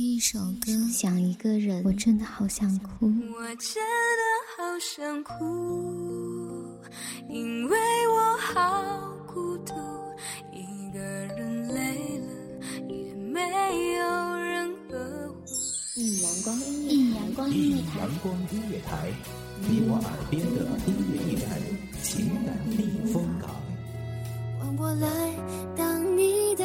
听一首歌，想一个人，我真的好想哭。我真的好想哭，因为我好孤独，一个人累了也没有人呵护。一阳光音乐，一阳光音乐台，阳光音乐台，你我耳边的音乐驿站，情感避风港。换我来当你的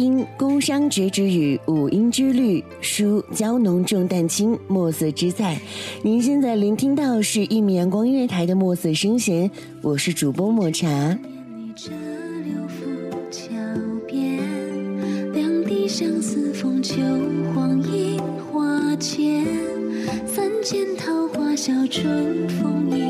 因宫商角之羽，五音之律；书娇浓重淡轻，墨色之在。您现在聆听到是一米阳光音乐台的墨色声弦，我是主播抹茶。三件桃花笑春风一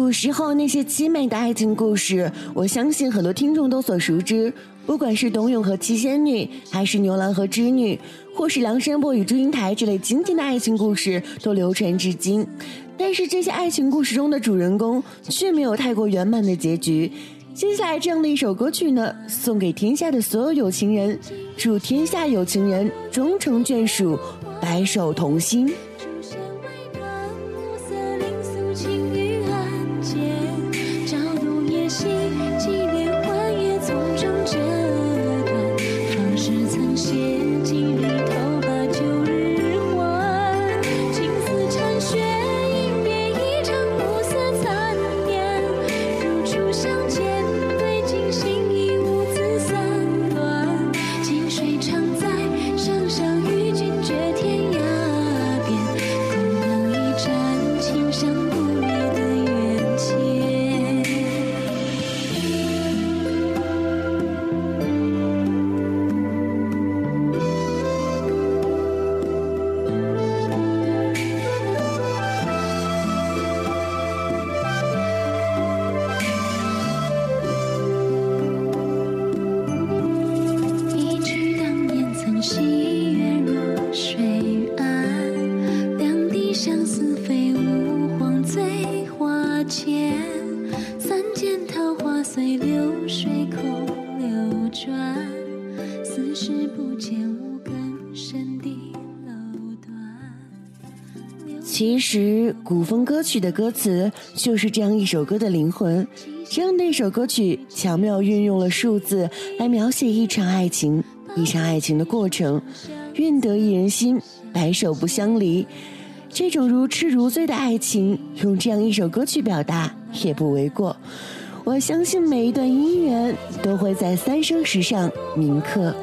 古时候那些凄美的爱情故事，我相信很多听众都所熟知。不管是董永和七仙女，还是牛郎和织女，或是梁山伯与祝英台这类经典的爱情故事，都流传至今。但是这些爱情故事中的主人公却没有太过圆满的结局。接下来这样的一首歌曲呢，送给天下的所有有情人，祝天下有情人终成眷属，白首同心。相思飞舞黄醉花间。三件桃花随流水空流转，似是不见五更深的楼端。其实，古风歌曲的歌词就是这样一首歌的灵魂。这样的一首歌曲，巧妙运用了数字来描写一场爱情，一场爱情的过程，愿得一人心，白首不相离。这种如痴如醉的爱情，用这样一首歌曲表达也不为过。我相信每一段姻缘都会在三生石上铭刻。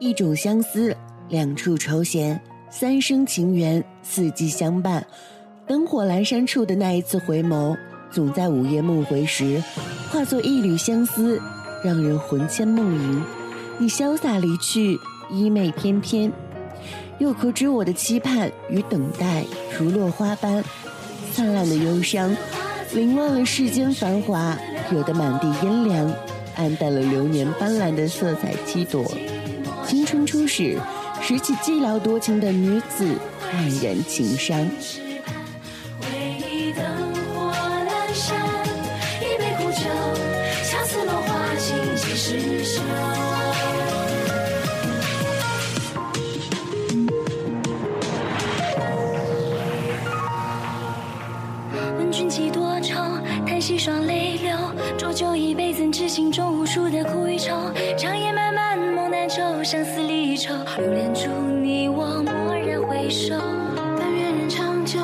一种相思，两处愁弦，三生情缘，四季相伴。灯火阑珊处的那一次回眸，总在午夜梦回时，化作一缕相思，让人魂牵梦萦。你潇洒离去，衣袂翩翩，又可知我的期盼与等待如落花般灿烂的忧伤，凌乱了世间繁华，惹得满地阴凉，暗淡了流年斑斓的色彩七朵。青春初始，拾起寂寥多情的女子，黯然情伤。回忆灯火阑珊，一杯苦酒，恰似落花尽几时休。问君几多愁，叹息双泪流。浊酒一杯，怎知心中无数的苦与愁？长夜漫漫，梦难酬，相思离愁。留恋住，你我蓦然回首。但愿人长久，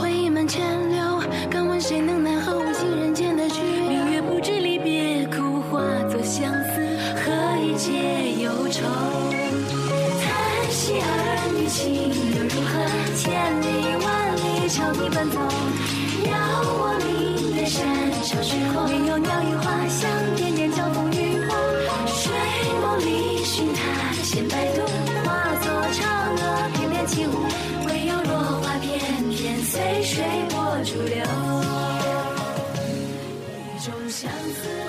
回忆满千流。敢问谁能奈何无情人间的拘留？明月不知离别苦，化作相思，何以解忧愁？叹息儿女情又如何？千里万里朝你奔走。遥望明月山上虚空，唯有鸟语花香，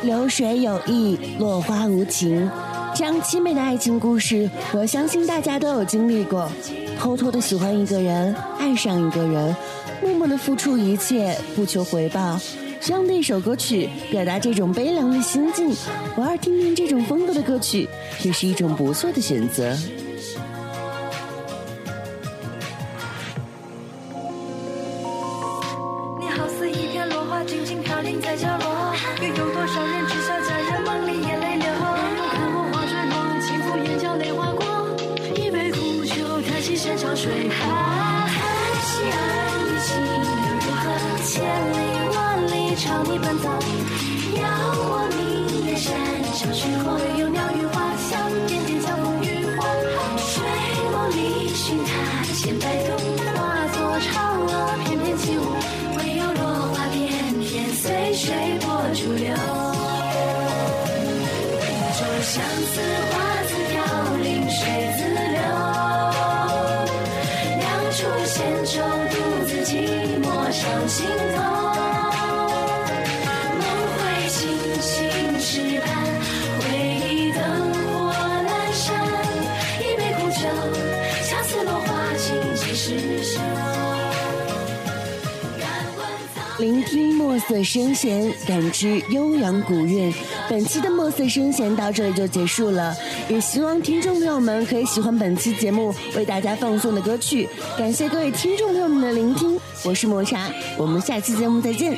流水有意，落花无情。这样凄美的爱情故事，我相信大家都有经历过。偷偷的喜欢一个人，爱上一个人，默默的付出一切，不求回报。这样的一首歌曲，表达这种悲凉的心境，偶尔听听这种风格的歌曲，也是一种不错的选择。水波。叹息儿女情又如何？千里万里朝你奔走。遥望明月山上虚空，唯有鸟语花香，点点交风雨后。睡梦里寻他千百度，聆听墨色声弦，感知悠扬古韵。本期的墨色声弦到这里就结束了，也希望听众朋友们可以喜欢本期节目为大家放送的歌曲。感谢各位听众朋友们的聆听，我是抹茶，我们下期节目再见。